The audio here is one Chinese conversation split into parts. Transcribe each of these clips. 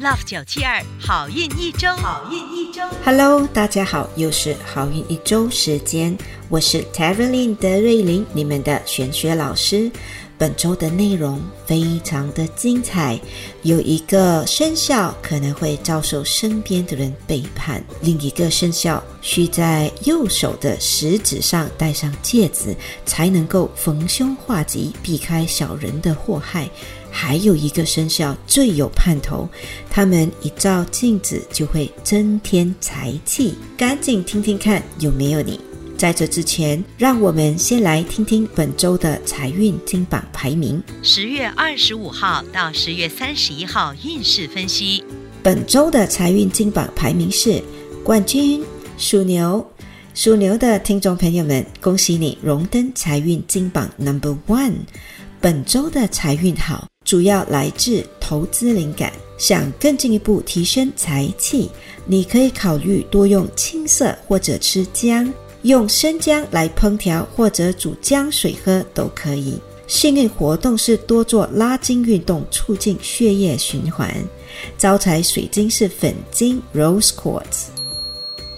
，Love 九七二好运一周，好运一周。Hello，大家好，又是好运一周时间，我是 t e r e l y n 德瑞琳，你们的玄学老师。本周的内容非常的精彩，有一个生肖可能会遭受身边的人背叛，另一个生肖需在右手的食指上戴上戒指，才能够逢凶化吉，避开小人的祸害。还有一个生肖最有盼头，他们一照镜子就会增添财气。赶紧听听看有没有你。在这之前，让我们先来听听本周的财运金榜排名。十月二十五号到十月三十一号运势分析。本周的财运金榜排名是冠军属牛。属牛的听众朋友们，恭喜你荣登财运金榜 Number One。本周的财运好，主要来自投资灵感。想更进一步提升财气，你可以考虑多用青色或者吃姜，用生姜来烹调或者煮姜水喝都可以。幸运活动是多做拉筋运动，促进血液循环。招财水晶是粉晶 （Rose Quartz）。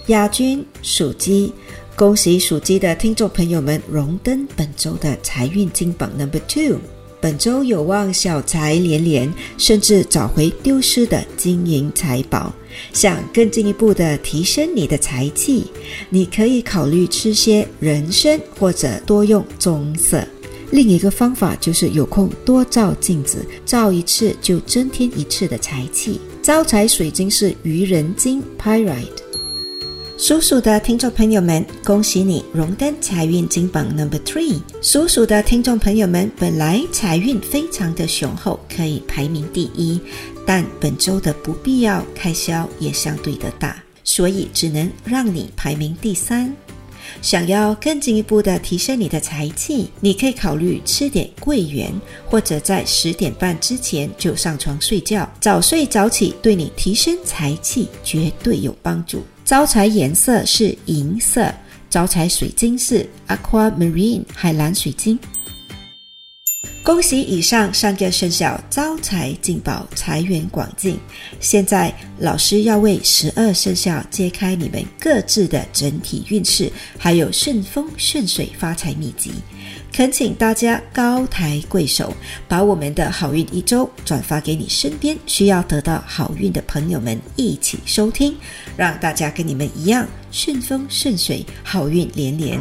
亚军属鸡，恭喜属鸡的听众朋友们荣登本周的财运金榜 Number Two。本周有望小财连连，甚至找回丢失的金银财宝。想更进一步的提升你的财气，你可以考虑吃些人参，或者多用棕色。另一个方法就是有空多照镜子，照一次就增添一次的财气。招财水晶是愚人金 （Pyrite）。属鼠的听众朋友们，恭喜你荣登财运金榜 Number Three。属鼠的听众朋友们，本来财运非常的雄厚，可以排名第一，但本周的不必要开销也相对的大，所以只能让你排名第三。想要更进一步的提升你的财气，你可以考虑吃点桂圆，或者在十点半之前就上床睡觉，早睡早起对你提升财气绝对有帮助。招财颜色是银色，招财水晶是 Aquamarine 海蓝水晶。恭喜以上三个生肖招财进宝，财源广进。现在老师要为十二生肖揭开你们各自的整体运势，还有顺风顺水发财秘籍。恳请大家高抬贵手，把我们的好运一周转发给你身边需要得到好运的朋友们一起收听，让大家跟你们一样顺风顺水，好运连连。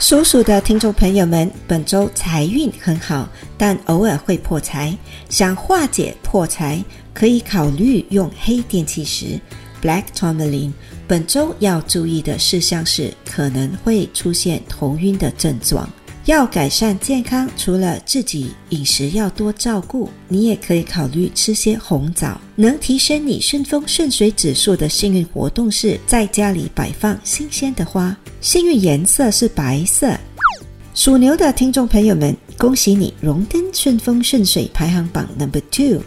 属鼠的听众朋友们，本周财运很好，但偶尔会破财。想化解破财，可以考虑用黑电气石 （Black Tourmaline）。本周要注意的事项是，可能会出现头晕的症状。要改善健康，除了自己饮食要多照顾，你也可以考虑吃些红枣。能提升你顺风顺水指数的幸运活动是在家里摆放新鲜的花，幸运颜色是白色。属牛的听众朋友们，恭喜你荣登顺风顺水排行榜 Number Two。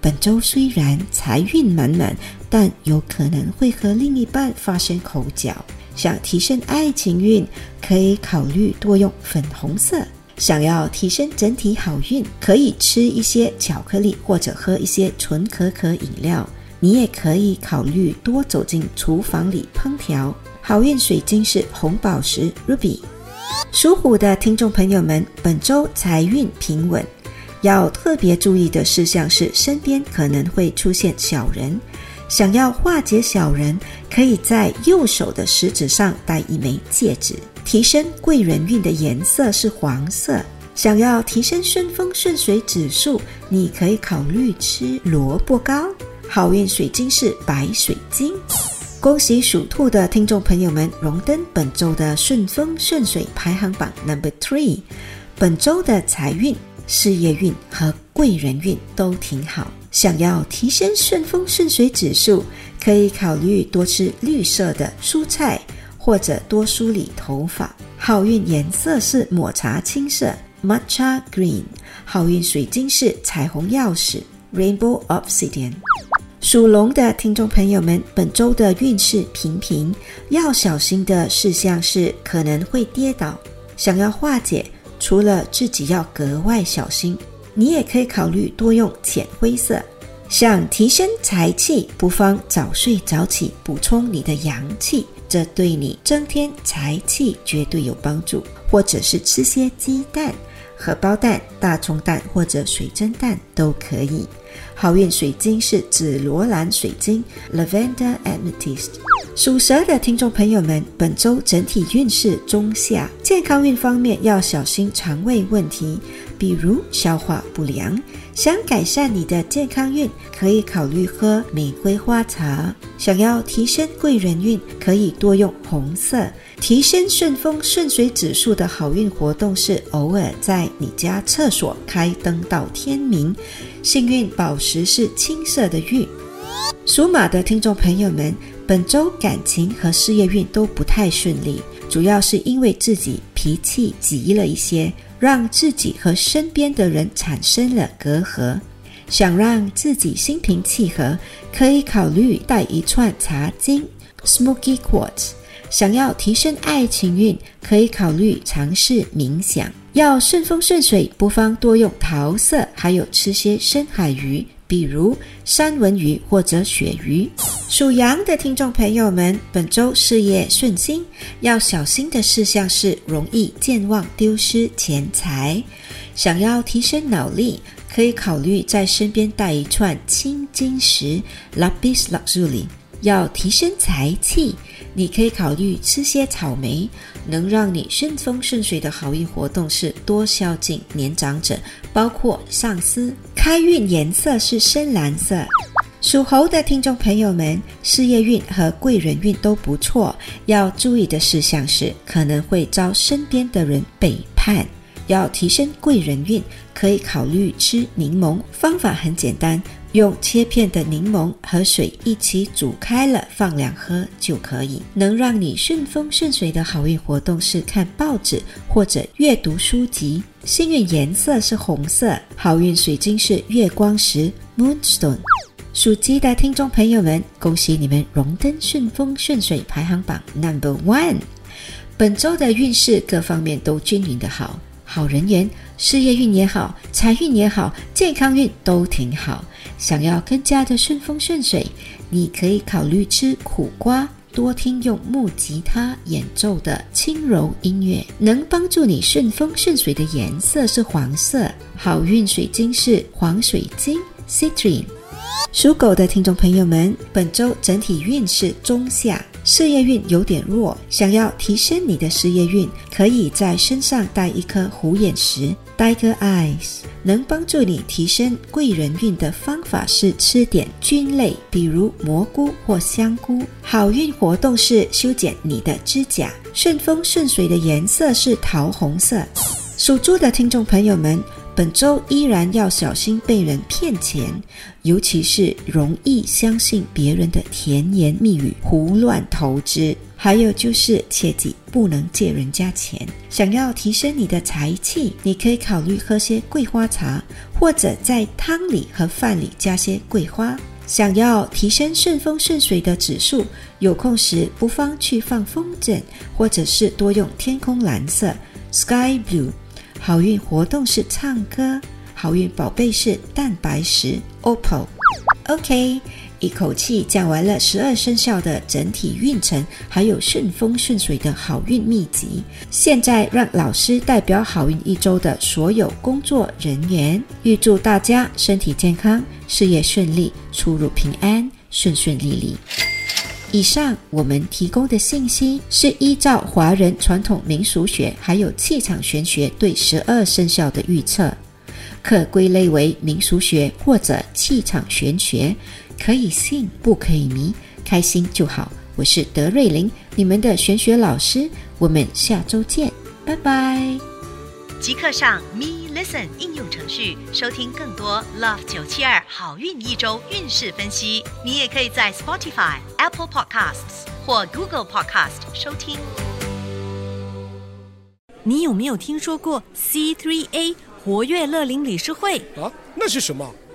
本周虽然财运满满，但有可能会和另一半发生口角。想提升爱情运，可以考虑多用粉红色。想要提升整体好运，可以吃一些巧克力或者喝一些纯可可饮料。你也可以考虑多走进厨房里烹调。好运水晶是红宝石 Ruby。属虎的听众朋友们，本周财运平稳，要特别注意的事项是身边可能会出现小人。想要化解小人，可以在右手的食指上戴一枚戒指，提升贵人运的颜色是黄色。想要提升顺风顺水指数，你可以考虑吃萝卜糕。好运水晶是白水晶。恭喜属兔的听众朋友们荣登本周的顺风顺水排行榜 Number Three。本周的财运、事业运和贵人运都挺好。想要提升顺风顺水指数，可以考虑多吃绿色的蔬菜，或者多梳理头发。好运颜色是抹茶青色。Matcha Green，好运水晶是彩虹钥匙 Rainbow Obsidian。属龙的听众朋友们，本周的运势平平，要小心的事项是可能会跌倒。想要化解，除了自己要格外小心，你也可以考虑多用浅灰色。想提升财气，不妨早睡早起，补充你的阳气，这对你增添财气绝对有帮助。或者是吃些鸡蛋。荷包蛋、大葱蛋或者水蒸蛋都可以。好运水晶是紫罗兰水晶 （Lavender Amethyst）。属蛇的听众朋友们，本周整体运势中下，健康运方面要小心肠胃问题，比如消化不良。想改善你的健康运，可以考虑喝玫瑰花茶。想要提升贵人运，可以多用红色。提升顺风顺水指数的好运活动是偶尔在你家厕所开灯到天明。幸运宝石是青色的玉。属马的听众朋友们，本周感情和事业运都不太顺利，主要是因为自己脾气急了一些。让自己和身边的人产生了隔阂，想让自己心平气和，可以考虑带一串茶晶 （Smoky Quartz）。想要提升爱情运，可以考虑尝试冥想。要顺风顺水，不妨多用桃色，还有吃些深海鱼。比如三文鱼或者鳕鱼。属羊的听众朋友们，本周事业顺心，要小心的事项是容易健忘、丢失钱财。想要提升脑力，可以考虑在身边带一串青金石 （Lapis Lazuli）。要提升财气，你可以考虑吃些草莓。能让你顺风顺水的好运活动是多孝敬年长者，包括上司。开运颜色是深蓝色。属猴的听众朋友们，事业运和贵人运都不错，要注意的事项是可能会遭身边的人背叛。要提升贵人运，可以考虑吃柠檬，方法很简单。用切片的柠檬和水一起煮开了，放凉喝就可以。能让你顺风顺水的好运活动是看报纸或者阅读书籍。幸运颜色是红色，好运水晶是月光石 （Moonstone）。属鸡的听众朋友们，恭喜你们荣登顺风顺水排行榜 Number One。本周的运势各方面都均匀的好，好人缘。事业运也好，财运也好，健康运都挺好。想要更加的顺风顺水，你可以考虑吃苦瓜，多听用木吉他演奏的轻柔音乐，能帮助你顺风顺水的颜色是黄色。好运水晶是黄水晶 （Citrine）。属狗的听众朋友们，本周整体运势中下。事业运有点弱，想要提升你的事业运，可以在身上带一颗虎眼石 （Tiger Eyes），能帮助你提升贵人运的方法是吃点菌类，比如蘑菇或香菇。好运活动是修剪你的指甲，顺风顺水的颜色是桃红色。属猪的听众朋友们。本周依然要小心被人骗钱，尤其是容易相信别人的甜言蜜语、胡乱投资。还有就是切记不能借人家钱。想要提升你的财气，你可以考虑喝些桂花茶，或者在汤里和饭里加些桂花。想要提升顺风顺水的指数，有空时不妨去放风筝，或者是多用天空蓝色 （Sky Blue）。好运活动是唱歌，好运宝贝是蛋白石 OPPO。OK，一口气讲完了十二生肖的整体运程，还有顺风顺水的好运秘籍。现在让老师代表好运一周的所有工作人员，预祝大家身体健康，事业顺利，出入平安，顺顺利利。以上我们提供的信息是依照华人传统民俗学还有气场玄学对十二生肖的预测，可归类为民俗学或者气场玄学，可以信不可以迷，开心就好。我是德瑞琳，你们的玄学老师，我们下周见，拜拜。即刻上 Me Listen 应用程序收听更多 Love 九七二好运一周运势分析。你也可以在 Spotify、Apple Podcasts 或 Google Podcast 收听。你有没有听说过 C3A 活跃乐龄理事会？啊，那是什么？